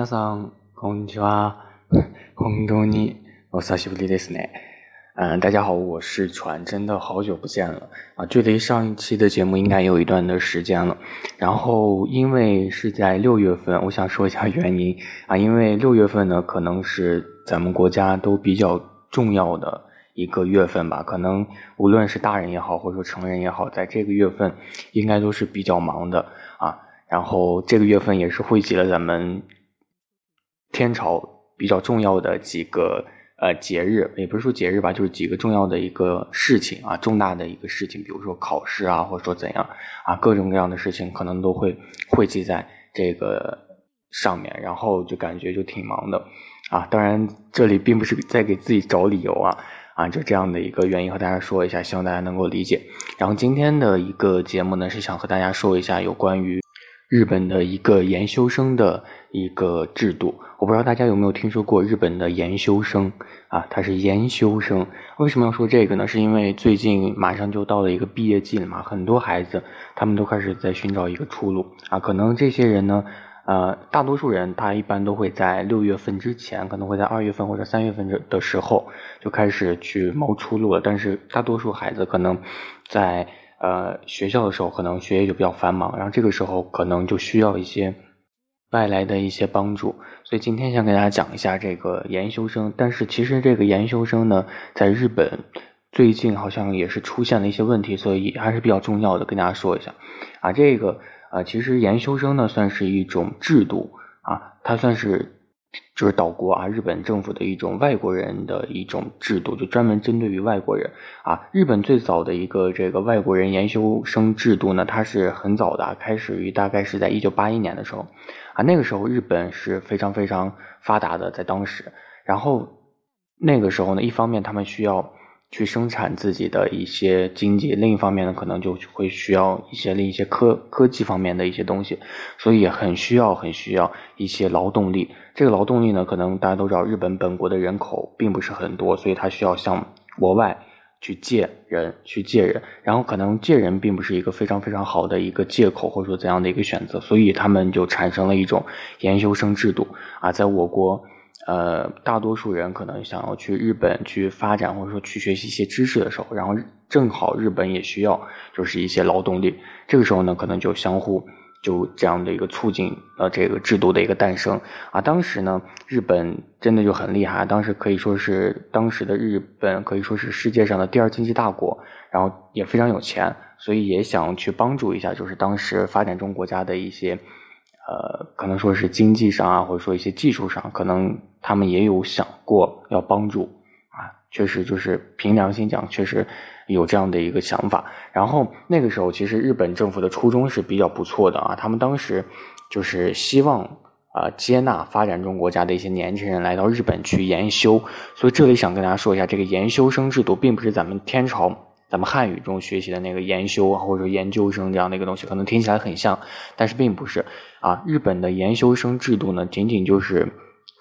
嗨，皆さん、こんにちは。本当にお久しぶりですね。嗯，大家好，我是船，真的好久不见了啊！距离上一期的节目应该有一段的时间了。然后，因为是在六月份，我想说一下原因啊。因为六月份呢，可能是咱们国家都比较重要的一个月份吧。可能无论是大人也好，或者说成人也好，在这个月份应该都是比较忙的啊。然后这个月份也是汇集了咱们 天朝比较重要的几个呃节日，也不是说节日吧，就是几个重要的一个事情啊，重大的一个事情，比如说考试啊，或者说怎样啊，各种各样的事情可能都会汇集在这个上面，然后就感觉就挺忙的啊。当然，这里并不是在给自己找理由啊啊，就这样的一个原因和大家说一下，希望大家能够理解。然后今天的一个节目呢，是想和大家说一下有关于。日本的一个研修生的一个制度，我不知道大家有没有听说过日本的研修生啊？他是研修生，为什么要说这个呢？是因为最近马上就到了一个毕业季了嘛，很多孩子他们都开始在寻找一个出路啊。可能这些人呢，呃，大多数人他一般都会在六月份之前，可能会在二月份或者三月份的时候就开始去谋出路了。但是大多数孩子可能在。呃，学校的时候可能学业就比较繁忙，然后这个时候可能就需要一些外来的一些帮助，所以今天想给大家讲一下这个研修生。但是其实这个研修生呢，在日本最近好像也是出现了一些问题，所以还是比较重要的，跟大家说一下。啊，这个啊，其实研修生呢算是一种制度啊，它算是。就是岛国啊，日本政府的一种外国人的一种制度，就专门针对于外国人啊。日本最早的一个这个外国人研修生制度呢，它是很早的，开始于大概是在一九八一年的时候啊。那个时候日本是非常非常发达的，在当时。然后那个时候呢，一方面他们需要。去生产自己的一些经济，另一方面呢，可能就会需要一些另一些科科技方面的一些东西，所以很需要很需要一些劳动力。这个劳动力呢，可能大家都知道，日本本国的人口并不是很多，所以他需要向国外去借人，去借人。然后可能借人并不是一个非常非常好的一个借口，或者说怎样的一个选择，所以他们就产生了一种研究生制度啊，在我国。呃，大多数人可能想要去日本去发展，或者说去学习一些知识的时候，然后正好日本也需要就是一些劳动力，这个时候呢，可能就相互就这样的一个促进了这个制度的一个诞生啊。当时呢，日本真的就很厉害，当时可以说是当时的日本可以说是世界上的第二经济大国，然后也非常有钱，所以也想去帮助一下，就是当时发展中国家的一些。呃，可能说是经济上啊，或者说一些技术上，可能他们也有想过要帮助啊。确实，就是凭良心讲，确实有这样的一个想法。然后那个时候，其实日本政府的初衷是比较不错的啊。他们当时就是希望啊，接纳发展中国家的一些年轻人来到日本去研修。所以这里想跟大家说一下，这个研修生制度并不是咱们天朝。咱们汉语中学习的那个研修啊，或者说研究生这样的一个东西，可能听起来很像，但是并不是啊。日本的研修生制度呢，仅仅就是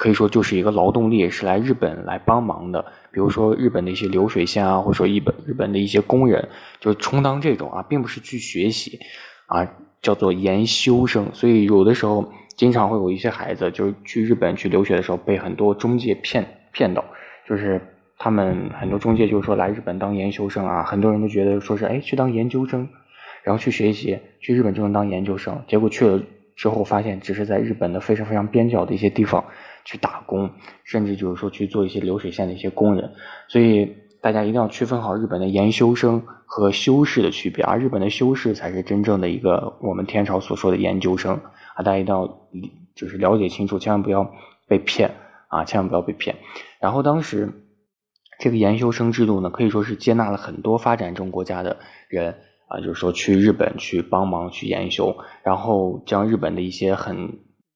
可以说就是一个劳动力是来日本来帮忙的，比如说日本的一些流水线啊，或者说日本日本的一些工人，就充当这种啊，并不是去学习啊，叫做研修生。所以有的时候经常会有一些孩子，就是去日本去留学的时候，被很多中介骗骗到，就是。他们很多中介就是说来日本当研修生啊，很多人都觉得说是哎去当研究生，然后去学习，去日本就能当研究生。结果去了之后发现，只是在日本的非常非常边角的一些地方去打工，甚至就是说去做一些流水线的一些工人。所以大家一定要区分好日本的研修生和修士的区别而，日本的修士才是真正的一个我们天朝所说的研究生啊，大家一定要就是了解清楚，千万不要被骗啊，千万不要被骗。然后当时。这个研修生制度呢，可以说是接纳了很多发展中国家的人啊，就是说去日本去帮忙去研修，然后将日本的一些很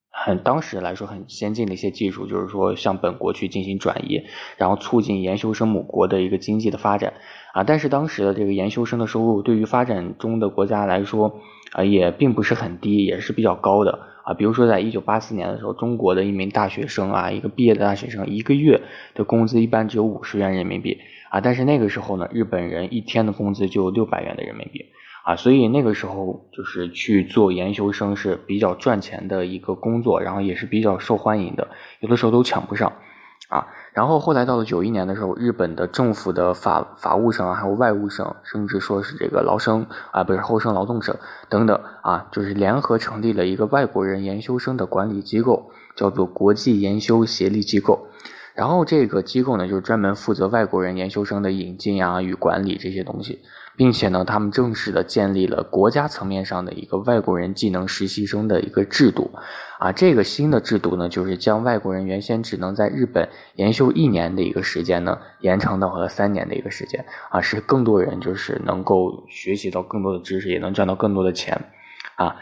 很当时来说很先进的一些技术，就是说向本国去进行转移，然后促进研修生母国的一个经济的发展啊。但是当时的这个研修生的收入，对于发展中的国家来说啊，也并不是很低，也是比较高的。啊，比如说，在一九八四年的时候，中国的一名大学生啊，一个毕业的大学生，一个月的工资一般只有五十元人民币啊。但是那个时候呢，日本人一天的工资就六百元的人民币啊，所以那个时候就是去做研修生是比较赚钱的一个工作，然后也是比较受欢迎的，有的时候都抢不上。啊，然后后来到了九一年的时候，日本的政府的法法务省啊，还有外务省，甚至说是这个劳生啊，不是后生劳动省等等啊，就是联合成立了一个外国人研修生的管理机构，叫做国际研修协力机构。然后这个机构呢，就是专门负责外国人研修生的引进啊与管理这些东西，并且呢，他们正式的建立了国家层面上的一个外国人技能实习生的一个制度，啊，这个新的制度呢，就是将外国人原先只能在日本研修一年的一个时间呢，延长到了三年的一个时间，啊，使更多人就是能够学习到更多的知识，也能赚到更多的钱，啊。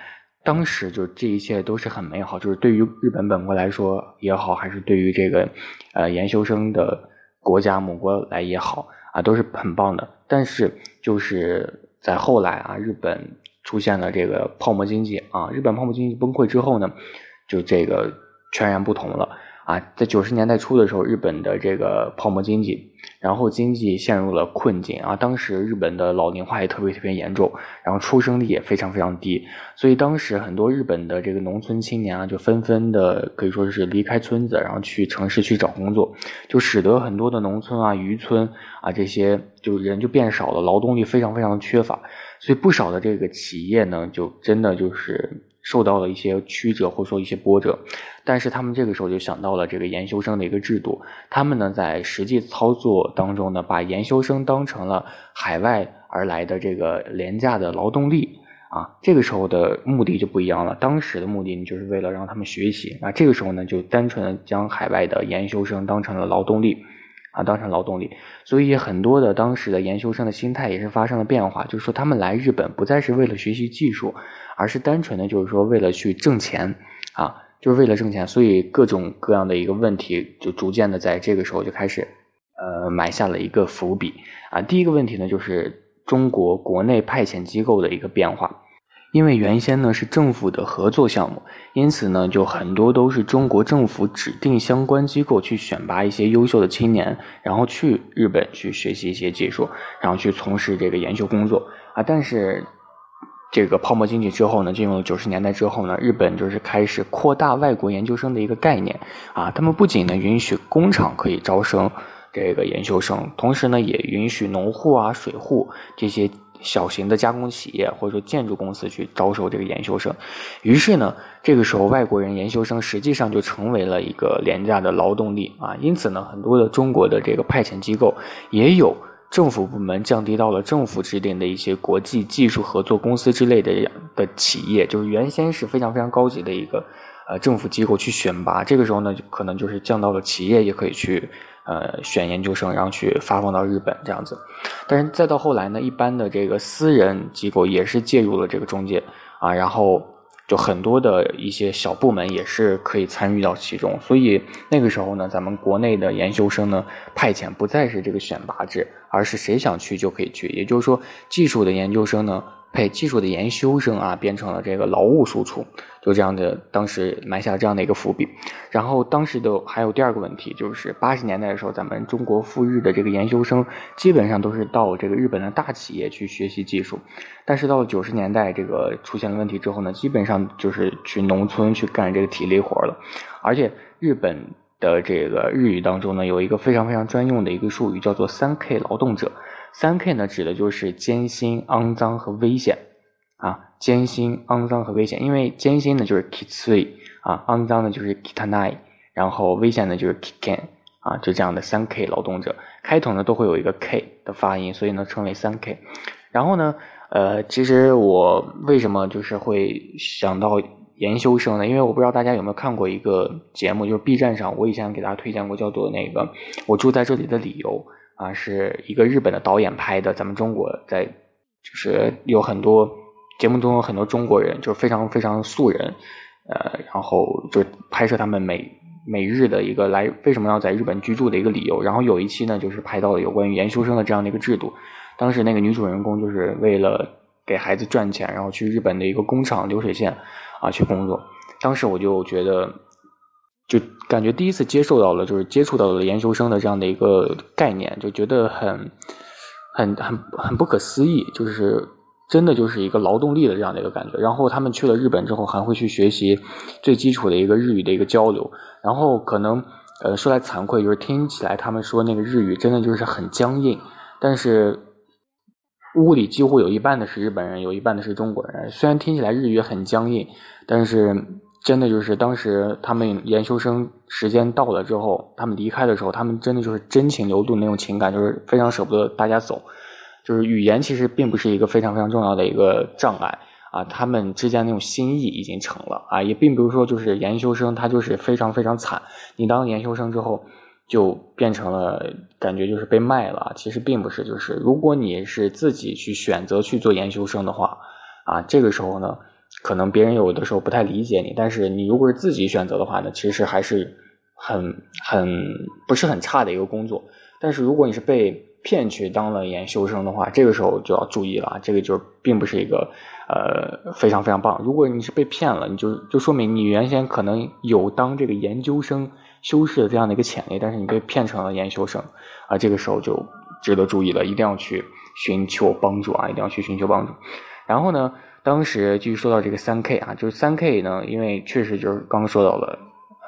当时就这一切都是很美好，就是对于日本本国来说也好，还是对于这个呃研修生的国家母国来也好啊，都是很棒的。但是就是在后来啊，日本出现了这个泡沫经济啊，日本泡沫经济崩溃之后呢，就这个全然不同了。啊，在九十年代初的时候，日本的这个泡沫经济，然后经济陷入了困境啊。当时日本的老龄化也特别特别严重，然后出生率也非常非常低，所以当时很多日本的这个农村青年啊，就纷纷的可以说是离开村子，然后去城市去找工作，就使得很多的农村啊、渔村啊这些就人就变少了，劳动力非常非常的缺乏，所以不少的这个企业呢，就真的就是。受到了一些曲折或者说一些波折，但是他们这个时候就想到了这个研修生的一个制度。他们呢在实际操作当中呢，把研修生当成了海外而来的这个廉价的劳动力啊。这个时候的目的就不一样了，当时的目的就是为了让他们学习啊。这个时候呢，就单纯将海外的研修生当成了劳动力。啊，当成劳动力，所以很多的当时的研究生的心态也是发生了变化，就是说他们来日本不再是为了学习技术，而是单纯的就是说为了去挣钱，啊，就是为了挣钱，所以各种各样的一个问题就逐渐的在这个时候就开始，呃，埋下了一个伏笔，啊，第一个问题呢就是中国国内派遣机构的一个变化。因为原先呢是政府的合作项目，因此呢就很多都是中国政府指定相关机构去选拔一些优秀的青年，然后去日本去学习一些技术，然后去从事这个研究工作啊。但是这个泡沫经济之后呢，进入九十年代之后呢，日本就是开始扩大外国研究生的一个概念啊。他们不仅呢允许工厂可以招生这个研究生，同时呢也允许农户啊、水户这些。小型的加工企业或者说建筑公司去招收这个研修生，于是呢，这个时候外国人研修生实际上就成为了一个廉价的劳动力啊。因此呢，很多的中国的这个派遣机构也有政府部门降低到了政府制定的一些国际技术合作公司之类的的企业，就是原先是非常非常高级的一个呃政府机构去选拔，这个时候呢，可能就是降到了企业也可以去。呃，选研究生，然后去发放到日本这样子，但是再到后来呢，一般的这个私人机构也是介入了这个中介啊，然后就很多的一些小部门也是可以参与到其中，所以那个时候呢，咱们国内的研究生呢派遣不再是这个选拔制，而是谁想去就可以去，也就是说，技术的研究生呢。配技术的研修生啊，变成了这个劳务输出，就这样的，当时埋下这样的一个伏笔。然后当时的还有第二个问题，就是八十年代的时候，咱们中国赴日的这个研修生，基本上都是到这个日本的大企业去学习技术。但是到了九十年代，这个出现了问题之后呢，基本上就是去农村去干这个体力活了。而且日本的这个日语当中呢，有一个非常非常专用的一个术语，叫做三 K 劳动者。三 K 呢，指的就是艰辛、肮脏和危险啊。艰辛、肮脏和危险，因为艰辛呢就是 kitsu 啊，肮脏呢就是 kitanai，然后危险呢就是 kiken 啊，就这样的三 K 劳动者，开头呢都会有一个 K 的发音，所以呢称为三 K。然后呢，呃，其实我为什么就是会想到研修生呢？因为我不知道大家有没有看过一个节目，就是 B 站上我以前给大家推荐过，叫做那个我住在这里的理由。啊，是一个日本的导演拍的，咱们中国在就是有很多节目中有很多中国人，就是非常非常素人，呃，然后就拍摄他们每每日的一个来为什么要在日本居住的一个理由。然后有一期呢，就是拍到了有关于研究生的这样的一个制度。当时那个女主人公就是为了给孩子赚钱，然后去日本的一个工厂流水线啊去工作。当时我就觉得。就感觉第一次接受到了，就是接触到了研究生的这样的一个概念，就觉得很、很、很、很不可思议。就是真的就是一个劳动力的这样的一个感觉。然后他们去了日本之后，还会去学习最基础的一个日语的一个交流。然后可能呃说来惭愧，就是听起来他们说那个日语真的就是很僵硬，但是。屋里几乎有一半的是日本人，有一半的是中国人。虽然听起来日语很僵硬，但是真的就是当时他们研修生时间到了之后，他们离开的时候，他们真的就是真情流露那种情感，就是非常舍不得大家走。就是语言其实并不是一个非常非常重要的一个障碍啊，他们之间那种心意已经成了啊，也并不是说就是研修生他就是非常非常惨。你当研修生之后。就变成了感觉就是被卖了，其实并不是，就是如果你是自己去选择去做研究生的话，啊，这个时候呢，可能别人有的时候不太理解你，但是你如果是自己选择的话呢，其实还是很很不是很差的一个工作。但是如果你是被骗去当了研修生的话，这个时候就要注意了，这个就并不是一个呃非常非常棒。如果你是被骗了，你就就说明你原先可能有当这个研究生。修饰的这样的一个潜力，但是你被骗成了研究生，啊，这个时候就值得注意了，一定要去寻求帮助啊，一定要去寻求帮助。然后呢，当时继续说到这个三 K 啊，就是三 K 呢，因为确实就是刚刚说到了，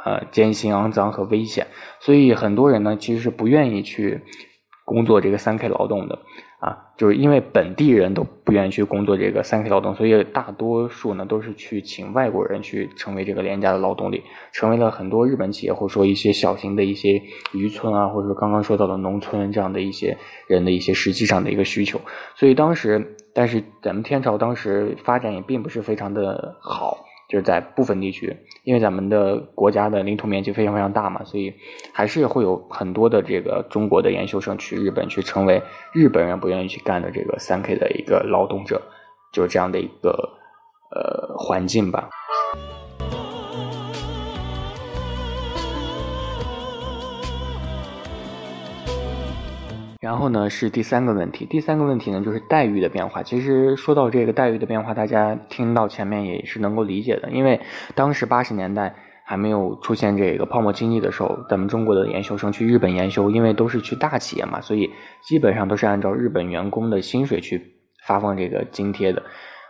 呃，艰辛、肮脏和危险，所以很多人呢其实是不愿意去工作这个三 K 劳动的。啊，就是因为本地人都不愿意去工作这个三 K 劳动，所以大多数呢都是去请外国人去成为这个廉价的劳动力，成为了很多日本企业或者说一些小型的一些渔村啊，或者说刚刚说到的农村这样的一些人的一些实际上的一个需求。所以当时，但是咱们天朝当时发展也并不是非常的好。就是在部分地区，因为咱们的国家的领土面积非常非常大嘛，所以还是会有很多的这个中国的研究生去日本去成为日本人不愿意去干的这个三 K 的一个劳动者，就是这样的一个呃环境吧。然后呢是第三个问题，第三个问题呢就是待遇的变化。其实说到这个待遇的变化，大家听到前面也是能够理解的，因为当时八十年代还没有出现这个泡沫经济的时候，咱们中国的研究生去日本研修，因为都是去大企业嘛，所以基本上都是按照日本员工的薪水去发放这个津贴的。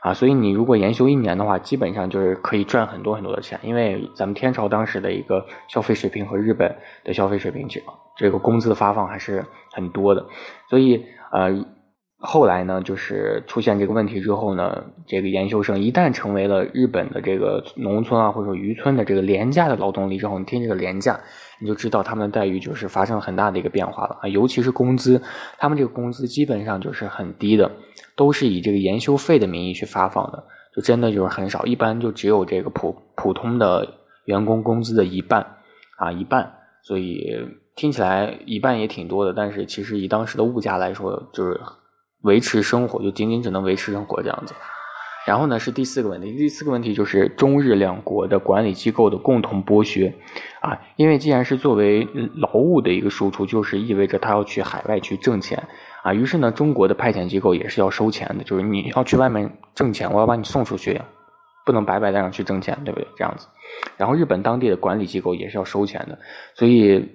啊，所以你如果研修一年的话，基本上就是可以赚很多很多的钱，因为咱们天朝当时的一个消费水平和日本的消费水平，这个工资的发放还是很多的，所以呃。后来呢，就是出现这个问题之后呢，这个研究生一旦成为了日本的这个农村啊，或者说渔村的这个廉价的劳动力之后，你听这个廉价，你就知道他们的待遇就是发生了很大的一个变化了啊，尤其是工资，他们这个工资基本上就是很低的，都是以这个研修费的名义去发放的，就真的就是很少，一般就只有这个普普通的员工工资的一半啊，一半，所以听起来一半也挺多的，但是其实以当时的物价来说，就是。维持生活就仅仅只能维持生活这样子，然后呢是第四个问题，第四个问题就是中日两国的管理机构的共同剥削，啊，因为既然是作为劳务的一个输出，就是意味着他要去海外去挣钱，啊，于是呢中国的派遣机构也是要收钱的，就是你要去外面挣钱，我要把你送出去，不能白白带上去挣钱，对不对？这样子，然后日本当地的管理机构也是要收钱的，所以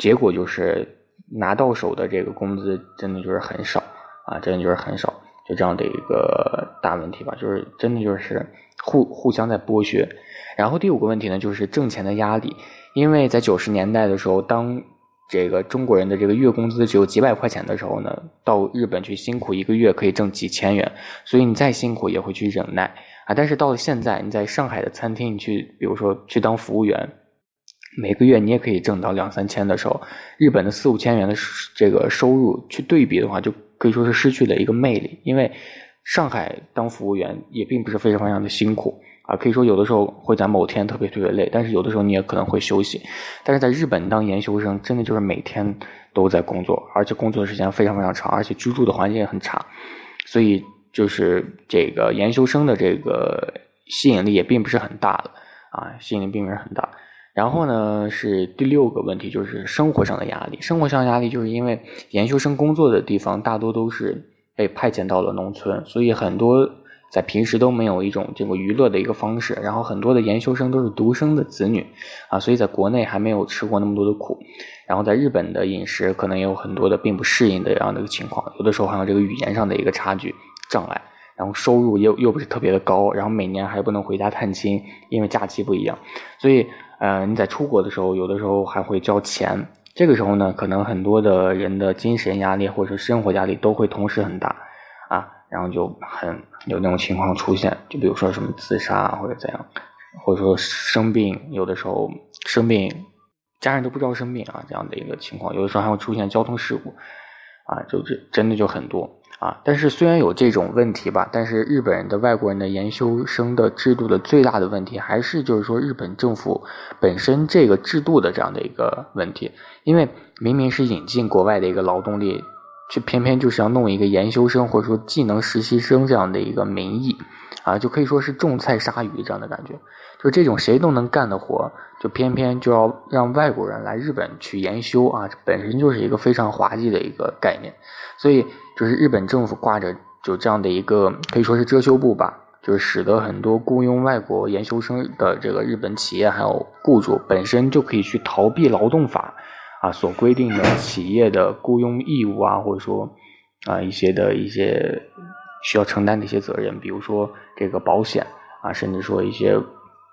结果就是拿到手的这个工资真的就是很少。啊，真的就是很少，就这样的一个大问题吧，就是真的就是互互相在剥削。然后第五个问题呢，就是挣钱的压力，因为在九十年代的时候，当这个中国人的这个月工资只有几百块钱的时候呢，到日本去辛苦一个月可以挣几千元，所以你再辛苦也会去忍耐啊。但是到了现在，你在上海的餐厅，你去比如说去当服务员，每个月你也可以挣到两三千的时候，日本的四五千元的这个收入去对比的话，就。可以说是失去了一个魅力，因为上海当服务员也并不是非常非常的辛苦啊，可以说有的时候会在某天特别特别累，但是有的时候你也可能会休息。但是在日本当研究生，真的就是每天都在工作，而且工作的时间非常非常长，而且居住的环境也很差，所以就是这个研究生的这个吸引力也并不是很大的啊，吸引力并不是很大。然后呢，是第六个问题，就是生活上的压力。生活上压力，就是因为研究生工作的地方大多都是被派遣到了农村，所以很多在平时都没有一种这个娱乐的一个方式。然后很多的研究生都是独生的子女啊，所以在国内还没有吃过那么多的苦。然后在日本的饮食可能也有很多的并不适应的这样的一个情况，有的时候还有这个语言上的一个差距障碍。然后收入又又不是特别的高，然后每年还不能回家探亲，因为假期不一样，所以呃你在出国的时候，有的时候还会交钱，这个时候呢，可能很多的人的精神压力或者生活压力都会同时很大啊，然后就很有那种情况出现，就比如说什么自杀或者怎样，或者说生病，有的时候生病。家人都不知道生病啊，这样的一个情况，有的时候还会出现交通事故，啊，就这真的就很多啊。但是虽然有这种问题吧，但是日本人的外国人的研修生的制度的最大的问题，还是就是说日本政府本身这个制度的这样的一个问题，因为明明是引进国外的一个劳动力，却偏偏就是要弄一个研修生或者说技能实习生这样的一个名义，啊，就可以说是种菜杀鱼这样的感觉。就这种谁都能干的活，就偏偏就要让外国人来日本去研修啊！本身就是一个非常滑稽的一个概念，所以就是日本政府挂着就这样的一个可以说是遮羞布吧，就是使得很多雇佣外国研修生的这个日本企业还有雇主本身就可以去逃避劳动法啊所规定的企业的雇佣义务啊，或者说啊一些的一些需要承担的一些责任，比如说这个保险啊，甚至说一些。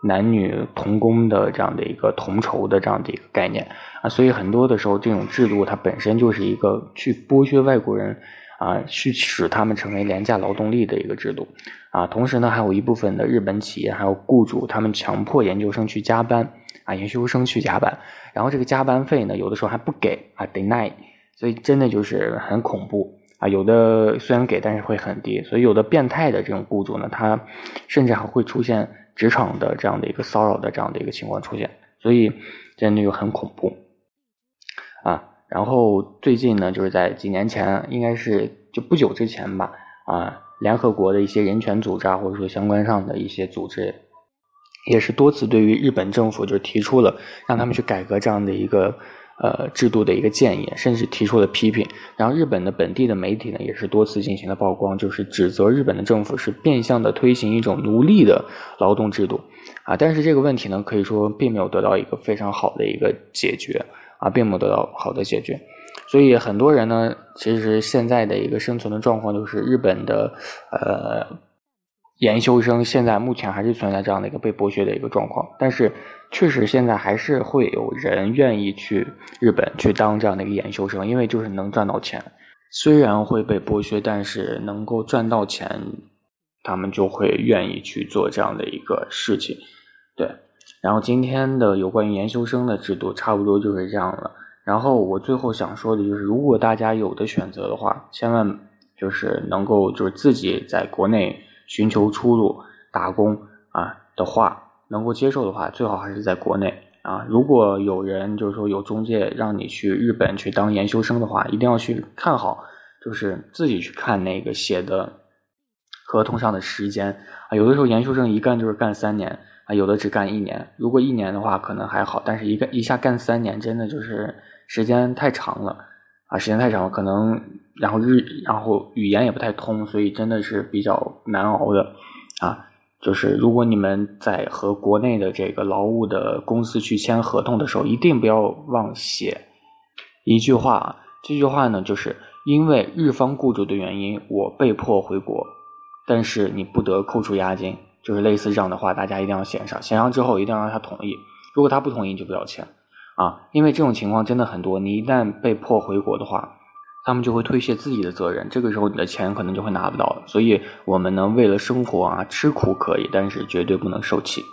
男女同工的这样的一个同酬的这样的一个概念啊，所以很多的时候，这种制度它本身就是一个去剥削外国人啊，去使他们成为廉价劳动力的一个制度啊。同时呢，还有一部分的日本企业还有雇主，他们强迫研究生去加班啊，研究生去加班，然后这个加班费呢，有的时候还不给啊，deny，所以真的就是很恐怖啊。有的虽然给，但是会很低，所以有的变态的这种雇主呢，他甚至还会出现。职场的这样的一个骚扰的这样的一个情况出现，所以真的就很恐怖啊。然后最近呢，就是在几年前，应该是就不久之前吧，啊，联合国的一些人权组织啊，或者说相关上的一些组织，也是多次对于日本政府就提出了让他们去改革这样的一个。呃，制度的一个建议，甚至提出了批评。然后，日本的本地的媒体呢，也是多次进行了曝光，就是指责日本的政府是变相的推行一种奴隶的劳动制度啊。但是这个问题呢，可以说并没有得到一个非常好的一个解决啊，并没有得到好的解决。所以很多人呢，其实现在的一个生存的状况就是日本的呃。研修生现在目前还是存在这样的一个被剥削的一个状况，但是确实现在还是会有人愿意去日本去当这样的一个研修生，因为就是能赚到钱。虽然会被剥削，但是能够赚到钱，他们就会愿意去做这样的一个事情。对，然后今天的有关于研修生的制度差不多就是这样了。然后我最后想说的就是，如果大家有的选择的话，千万就是能够就是自己在国内。寻求出路、打工啊的话，能够接受的话，最好还是在国内啊。如果有人就是说有中介让你去日本去当研修生的话，一定要去看好，就是自己去看那个写的合同上的时间啊。有的时候研修生一干就是干三年啊，有的只干一年。如果一年的话可能还好，但是一干一下干三年，真的就是时间太长了。啊，时间太长了，可能然后日然后语言也不太通，所以真的是比较难熬的啊。就是如果你们在和国内的这个劳务的公司去签合同的时候，一定不要忘写一句话。这句话呢，就是因为日方雇主的原因，我被迫回国，但是你不得扣除押金。就是类似这样的话，大家一定要写上。写上之后，一定要让他同意。如果他不同意，就不要签。啊，因为这种情况真的很多，你一旦被迫回国的话，他们就会推卸自己的责任，这个时候你的钱可能就会拿不到了。所以，我们呢，为了生活啊，吃苦可以，但是绝对不能受气。